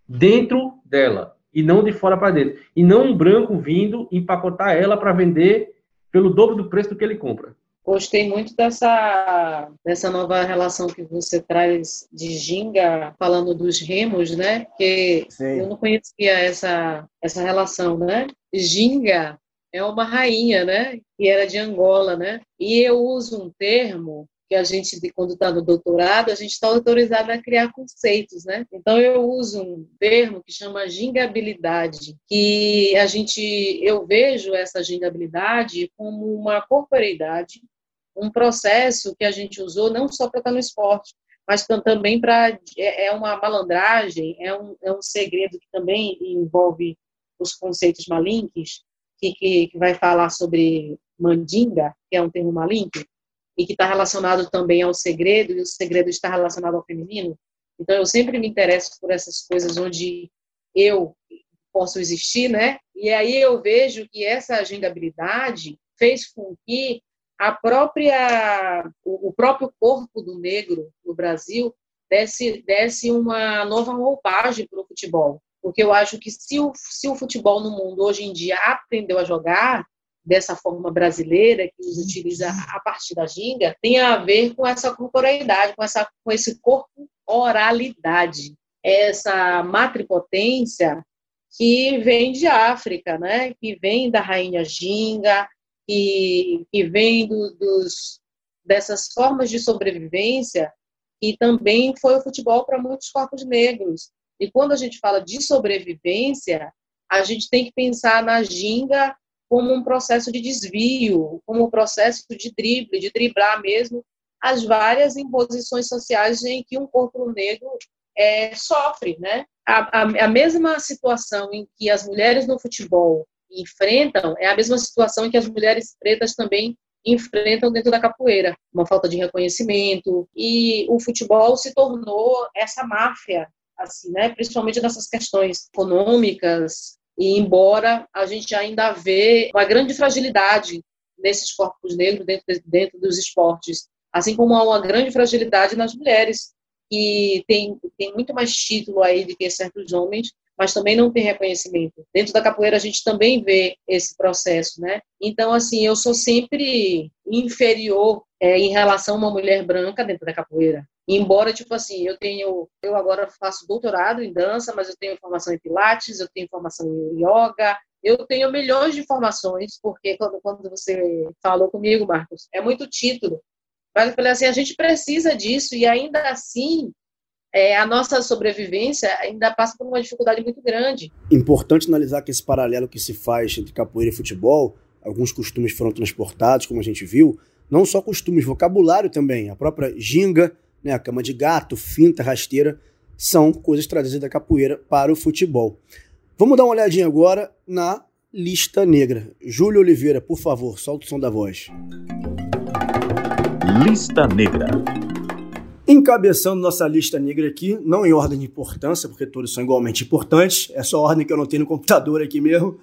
dentro dela e não de fora para dentro. E não um branco vindo empacotar ela para vender pelo dobro do preço do que ele compra. Gostei muito dessa, dessa nova relação que você traz de ginga, falando dos remos, né? Porque Sim. eu não conhecia essa, essa relação, né? Ginga é uma rainha, né? Que era de Angola, né? E eu uso um termo que a gente, quando está no doutorado, a gente está autorizado a criar conceitos, né? Então eu uso um termo que chama gingabilidade, que a gente, eu vejo essa gingabilidade como uma corporeidade um processo que a gente usou não só para estar no esporte, mas também para é, é uma malandragem, é um, é um segredo que também envolve os conceitos malinques, que, que, que vai falar sobre mandinga, que é um termo malinque, e que está relacionado também ao segredo, e o segredo está relacionado ao feminino. Então, eu sempre me interesso por essas coisas onde eu posso existir, né? E aí eu vejo que essa agendabilidade fez com que a própria, o próprio corpo do negro no Brasil desse, desse uma nova roupagem para o futebol. Porque eu acho que se o, se o futebol no mundo hoje em dia aprendeu a jogar dessa forma brasileira, que os utiliza a partir da ginga, tem a ver com essa corporeidade, com, essa, com esse corpo oralidade, essa matripotência que vem de África, né? que vem da rainha ginga, que, que vem do, dos, dessas formas de sobrevivência e também foi o futebol para muitos corpos negros. E quando a gente fala de sobrevivência, a gente tem que pensar na ginga como um processo de desvio, como um processo de drible, de driblar mesmo as várias imposições sociais em que um corpo negro é, sofre, né? A, a, a mesma situação em que as mulheres no futebol enfrentam é a mesma situação que as mulheres pretas também enfrentam dentro da capoeira, uma falta de reconhecimento. E o futebol se tornou essa máfia, assim, né? Principalmente nessas questões econômicas. E embora a gente ainda vê uma grande fragilidade nesses corpos negros dentro, dentro dos esportes, assim como há uma grande fragilidade nas mulheres, que tem, tem muito mais título aí do que certos homens, mas também não tem reconhecimento. Dentro da capoeira a gente também vê esse processo, né? Então, assim, eu sou sempre inferior é, em relação a uma mulher branca dentro da capoeira. Embora, tipo assim, eu tenho, eu agora faço doutorado em dança, mas eu tenho formação em pilates, eu tenho formação em yoga, eu tenho milhões de informações, porque quando, quando você falou comigo, Marcos, é muito título. Mas eu falei assim, a gente precisa disso e ainda assim é, a nossa sobrevivência ainda passa por uma dificuldade muito grande. Importante analisar que esse paralelo que se faz entre capoeira e futebol, alguns costumes foram transportados, como a gente viu, não só costumes, vocabulário também, a própria ginga, né, a cama de gato, finta, rasteira, são coisas trazidas da capoeira para o futebol. Vamos dar uma olhadinha agora na lista negra. Júlio Oliveira, por favor, solta o som da voz. Lista Negra. Encabeçando nossa lista negra aqui, não em ordem de importância, porque todos são igualmente importantes, é só a ordem que eu tenho no computador aqui mesmo.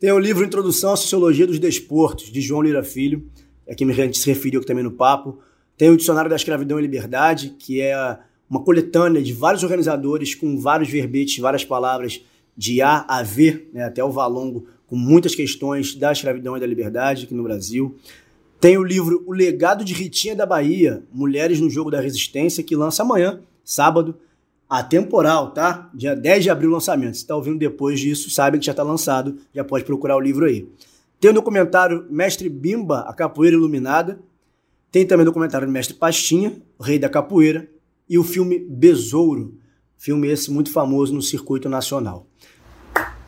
Tem o livro Introdução à Sociologia dos Desportos, de João Lira Filho, é que a gente se referiu também no papo. Tem o Dicionário da Escravidão e Liberdade, que é uma coletânea de vários organizadores com vários verbetes, várias palavras de A a V, né, até o Valongo, com muitas questões da escravidão e da liberdade aqui no Brasil. Tem o livro O Legado de Ritinha da Bahia, Mulheres no Jogo da Resistência, que lança amanhã, sábado, atemporal, tá? Dia 10 de abril lançamento. Se está ouvindo depois disso, sabe que já está lançado, já pode procurar o livro aí. Tem o documentário Mestre Bimba, A Capoeira Iluminada. Tem também o documentário do Mestre Pastinha, o Rei da Capoeira. E o filme Besouro, filme esse muito famoso no circuito nacional.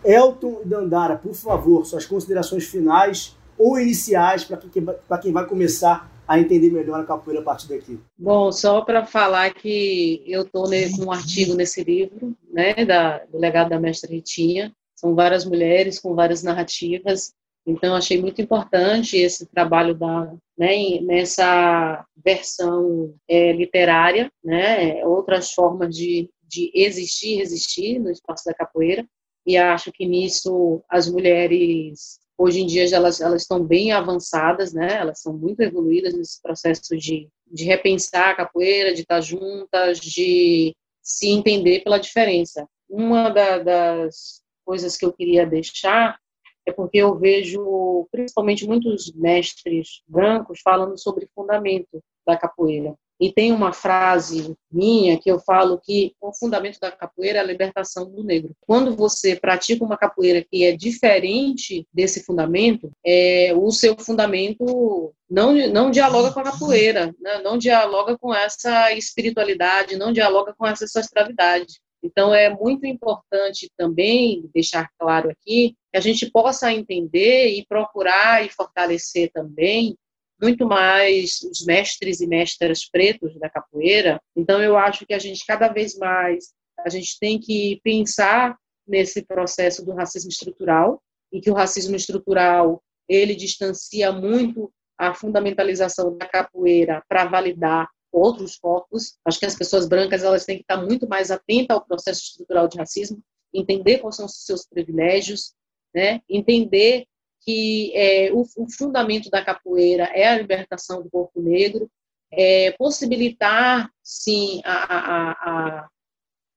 Elton Dandara, por favor, suas considerações finais ou iniciais para quem, quem vai começar a entender melhor a capoeira a partir daqui? Bom, só para falar que eu estou com um artigo nesse livro, né, da, do legado da mestra Ritinha. São várias mulheres com várias narrativas. Então, achei muito importante esse trabalho da, né, nessa versão é, literária, né, outras formas de, de existir resistir no espaço da capoeira e acho que nisso as mulheres hoje em dia elas elas estão bem avançadas, né? Elas são muito evoluídas nesse processo de, de repensar a capoeira, de estar juntas, de se entender pela diferença. Uma da, das coisas que eu queria deixar é porque eu vejo principalmente muitos mestres brancos falando sobre fundamento da capoeira. E tem uma frase minha que eu falo que o fundamento da capoeira é a libertação do negro. Quando você pratica uma capoeira que é diferente desse fundamento, é, o seu fundamento não, não dialoga com a capoeira, né? não dialoga com essa espiritualidade, não dialoga com essa ancestralidade. Então, é muito importante também deixar claro aqui que a gente possa entender e procurar e fortalecer também muito mais os mestres e mestras pretos da capoeira. Então eu acho que a gente cada vez mais a gente tem que pensar nesse processo do racismo estrutural e que o racismo estrutural ele distancia muito a fundamentalização da capoeira para validar outros corpos. Acho que as pessoas brancas elas têm que estar muito mais atentas ao processo estrutural de racismo, entender quais são os seus privilégios, né? entender que é, o, o, fundamento da capoeira é a libertação do corpo negro, é, possibilitar, sim, a, a,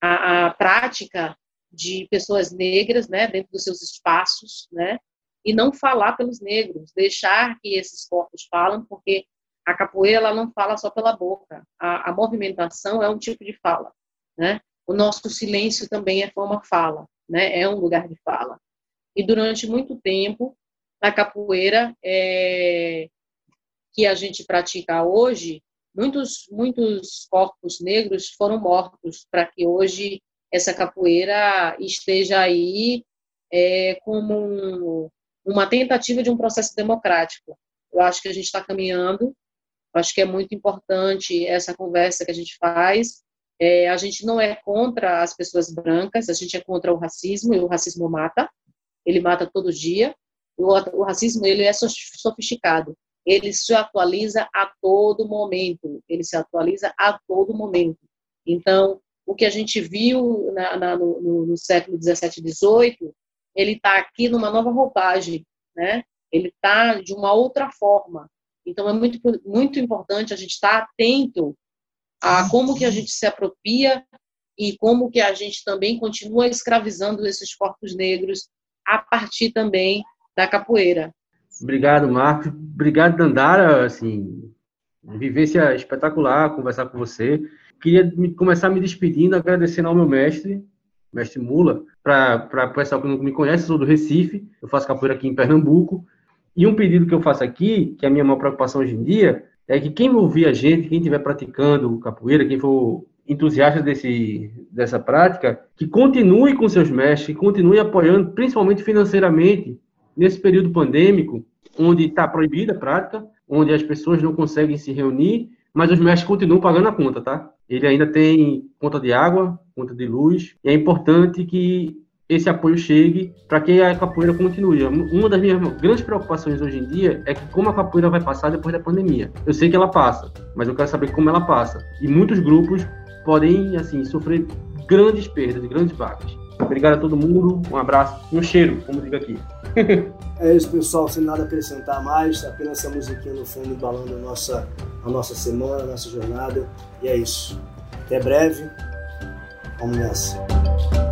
a, a, prática de pessoas negras, né, dentro dos seus espaços, né, e não falar pelos negros, deixar que esses corpos falam, porque a capoeira ela não fala só pela boca, a, a movimentação é um tipo de fala, né, o nosso silêncio também é forma fala, né, é um lugar de fala. E durante muito tempo na capoeira é, que a gente pratica hoje, muitos, muitos corpos negros foram mortos para que hoje essa capoeira esteja aí é, como um, uma tentativa de um processo democrático. Eu acho que a gente está caminhando, acho que é muito importante essa conversa que a gente faz. É, a gente não é contra as pessoas brancas, a gente é contra o racismo, e o racismo mata, ele mata todo dia, o, racismo ele é sofisticado. Ele se atualiza a todo momento. Ele se atualiza a todo momento. Então, o que a gente viu na, na, no, no, século 17 e 18, ele está aqui numa nova roupagem, né? ele está de uma outra forma. Então, é muito, muito importante a gente estar tá atento a como que a gente se apropria e como que a gente também continua escravizando esses corpos negros a partir também da capoeira. Obrigado, Marcos. Obrigado, Dandara. Assim, vivência espetacular conversar com você. Queria começar me despedindo, agradecendo ao meu mestre, mestre Mula, para o pessoal que não me conhece, sou do Recife, eu faço capoeira aqui em Pernambuco. E um pedido que eu faço aqui, que é a minha maior preocupação hoje em dia, é que quem ouvir a gente, quem estiver praticando capoeira, quem for entusiasta desse, dessa prática, que continue com seus mestres, que continue apoiando, principalmente financeiramente, nesse período pandêmico, onde está proibida a prática, onde as pessoas não conseguem se reunir, mas os mestres continuam pagando a conta, tá? Ele ainda tem conta de água, conta de luz, e é importante que esse apoio chegue para que a capoeira continue. Uma das minhas grandes preocupações hoje em dia é que como a capoeira vai passar depois da pandemia. Eu sei que ela passa, mas eu quero saber como ela passa. E muitos grupos podem assim sofrer grandes perdas, grandes baques. Obrigado a todo mundo, um abraço e um cheiro, como digo aqui. é isso, pessoal. Sem nada a acrescentar mais, apenas essa musiquinha no fundo embalando a nossa, a nossa semana, a nossa jornada. E é isso. Até breve. Vamos nessa.